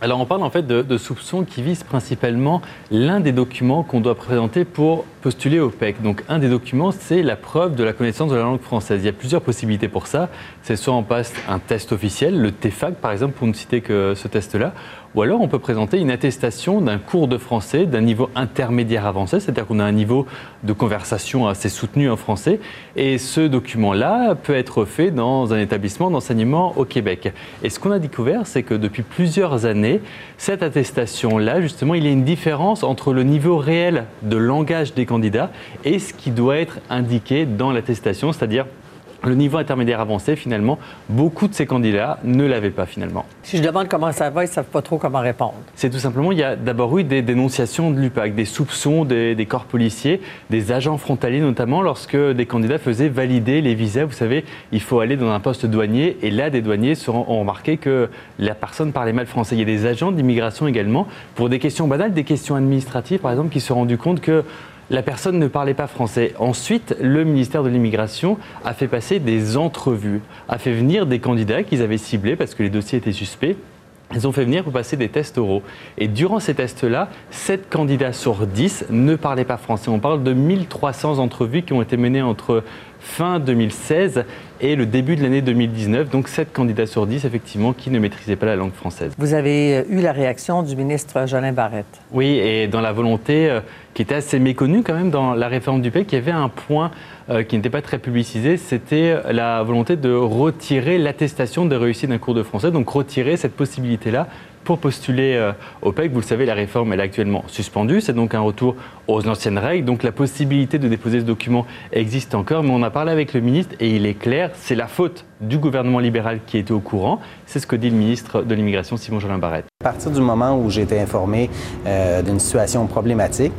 Alors on parle en fait de, soupçons qui visent principalement l'un des documents qu'on doit présenter pour postuler au PEC. Donc un des documents, c'est la preuve de la connaissance de la langue française. Il y a plusieurs possibilités pour ça. C'est soit on passe un test officiel, le TEFAC par exemple, pour ne citer que ce test-là, ou alors on peut présenter une attestation d'un cours de français d'un niveau intermédiaire avancé, c'est-à-dire qu'on a un niveau de conversation assez soutenu en français. Et ce document-là peut être fait dans un établissement d'enseignement au Québec. Et ce qu'on a découvert, c'est que depuis plusieurs années, cette attestation-là, justement, il y a une différence entre le niveau réel de langage des candidats et ce qui doit être indiqué dans l'attestation, c'est-à-dire le niveau intermédiaire avancé, finalement, beaucoup de ces candidats ne l'avaient pas finalement. Si je demande comment ça va, ils ne savent pas trop comment répondre. C'est tout simplement, il y a d'abord eu des dénonciations de l'UPAC, des soupçons des, corps policiers, des agents frontaliers notamment, lorsque des candidats faisaient valider les visas. Vous savez, il faut aller dans un poste douanier et là, des douaniers ont remarqué que la personne parlait mal français. Il y a des agents d'immigration également, pour des questions banales, des questions administratives par exemple, qui se sont rendus compte que la personne ne parlait pas français. Ensuite, le ministère de l'Immigration a fait passer des entrevues, a fait venir des candidats qu'ils avaient ciblés parce que les dossiers étaient suspects. Ils ont fait venir pour passer des tests oraux. Et durant ces tests-là, 7 candidats sur 10 ne parlaient pas français. On parle de 1300 entrevues qui ont été menées entre fin 2016 et le début de l'année 2019. Donc 7 candidats sur 10, effectivement, qui ne maîtrisaient pas la langue française. Vous avez euh, eu la réaction du ministre Jolin Barrette? Oui, et dans la volonté euh, qui était assez méconnue quand même dans la réforme du PEC, il y avait un point euh, qui n'était pas très publicisé, c'était la volonté de retirer l'attestation de réussite d'un cours de français, donc retirer cette possibilité-là pour postuler euh, au PEC. Vous le savez, la réforme est actuellement suspendue. C'est donc un retour aux anciennes règles. Donc la possibilité de déposer ce document existe encore. Mais on a parlé avec le ministre et il est clair, c'est la faute du gouvernement libéral qui était au courant. C'est ce que dit le ministre de l'Immigration, Simon Jolin Barrette. À partir du moment où j'ai été informé euh, d'une situation problématique,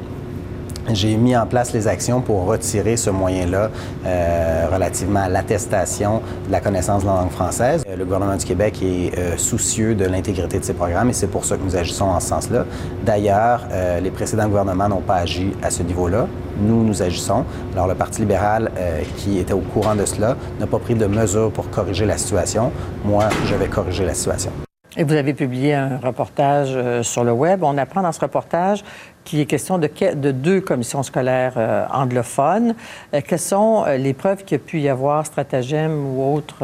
j'ai mis en place les actions pour retirer ce moyen-là euh, relativement à l'attestation de la connaissance de la langue française. Euh, le gouvernement du Québec est euh, soucieux de l'intégrité de ses programmes et c'est pour ça que nous agissons en ce sens-là. D'ailleurs, les précédents gouvernements n'ont pas agi à ce niveau-là. Nous, nous agissons. Alors, le Parti libéral, qui était au courant de cela, n'a pas pris de mesures pour corriger la situation. Moi, je vais corriger la situation. Et vous avez publié un reportage euh, sur le web. On apprend dans ce reportage qu'il est question de, de deux commissions scolaires euh, anglophones. Euh, quelles sont les preuves qu'il y a pu y avoir, stratagèmes ou autres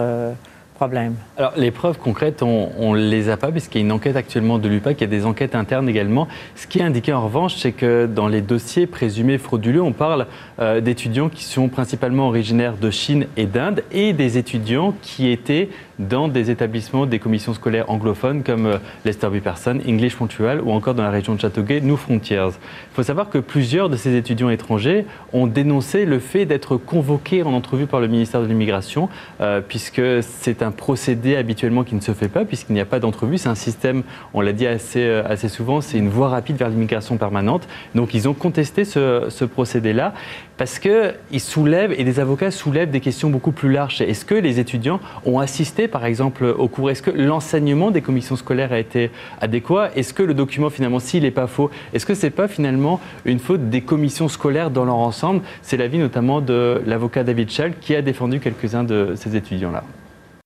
alors, les preuves concrètes, on ne les a pas, puisqu'il y a une enquête actuellement de l'UPAC, il y a des enquêtes internes également. Ce qui est indiqué en revanche, c'est que dans les dossiers présumés frauduleux, on parle euh, d'étudiants qui sont principalement originaires de Chine et d'Inde, et des étudiants qui étaient dans des établissements des commissions scolaires anglophones comme euh, Lester B. Pearson, English Montreal ou encore dans la région de Châteauguay, New Frontiers. Il faut savoir que plusieurs de ces étudiants étrangers ont dénoncé le fait d'être convoqués en entrevue par le ministère de l'Immigration, euh, puisque c'est un procédé habituellement qui ne se fait pas puisqu'il n'y a pas d'entrevue. C'est un système, on l'a dit assez, euh, assez souvent, c'est une voie rapide vers l'immigration permanente. Donc ils ont contesté ce, ce procédé-là parce qu'ils soulèvent, et des avocats soulèvent des questions beaucoup plus larges. Est-ce que les étudiants ont assisté, par exemple, au cours Est-ce que l'enseignement des commissions scolaires a été adéquat? Est-ce que le document, finalement, s'il n'est pas faux, est-ce que ce n'est pas finalement une faute des commissions scolaires dans leur ensemble? C'est l'avis notamment de l'avocat David Schall qui a défendu quelques-uns de ces étudiants-là.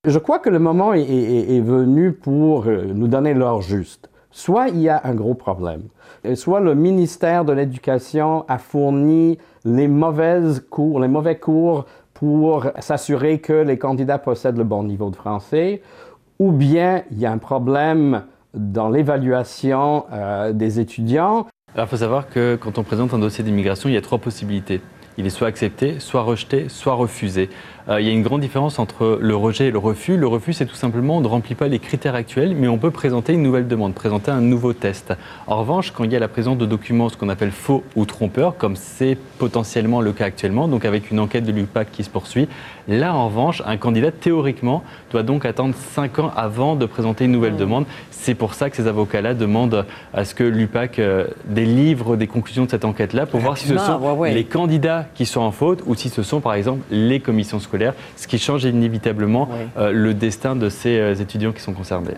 Je crois que le moment est, venu pour euh, nous donner l'heure juste. Soit il y a un gros problème, soit le ministère de l'Éducation a fourni les mauvaises cours, les mauvais cours pour s'assurer que les candidats possèdent le bon niveau de français, ou bien il y a un problème dans l'évaluation euh, des étudiants. Alors il faut savoir que quand on présente un dossier d'immigration, il y a trois possibilités il est soit accepté, soit rejeté, soit refusé. Euh, il y a une grande différence entre le rejet et le refus. Le refus, c'est tout simplement on ne remplit pas les critères actuels, mais on peut présenter une nouvelle demande, présenter un nouveau test. En revanche, quand il y a la présence de documents, ce qu'on appelle faux ou trompeurs, comme c'est potentiellement le cas actuellement, donc avec une enquête de l'UPAC qui se poursuit, là, en revanche, un candidat, théoriquement, doit donc attendre 5 ans avant de présenter une nouvelle mmh. demande. C'est pour ça que ces avocats-là demandent à ce que l'UPAC euh, délivre des conclusions de cette enquête-là pour voir si ce sont les candidats qui sont en faute ou si ce sont par exemple les commissions scolaires, ce qui change inévitablement euh, le destin de ces euh, étudiants qui sont concernés.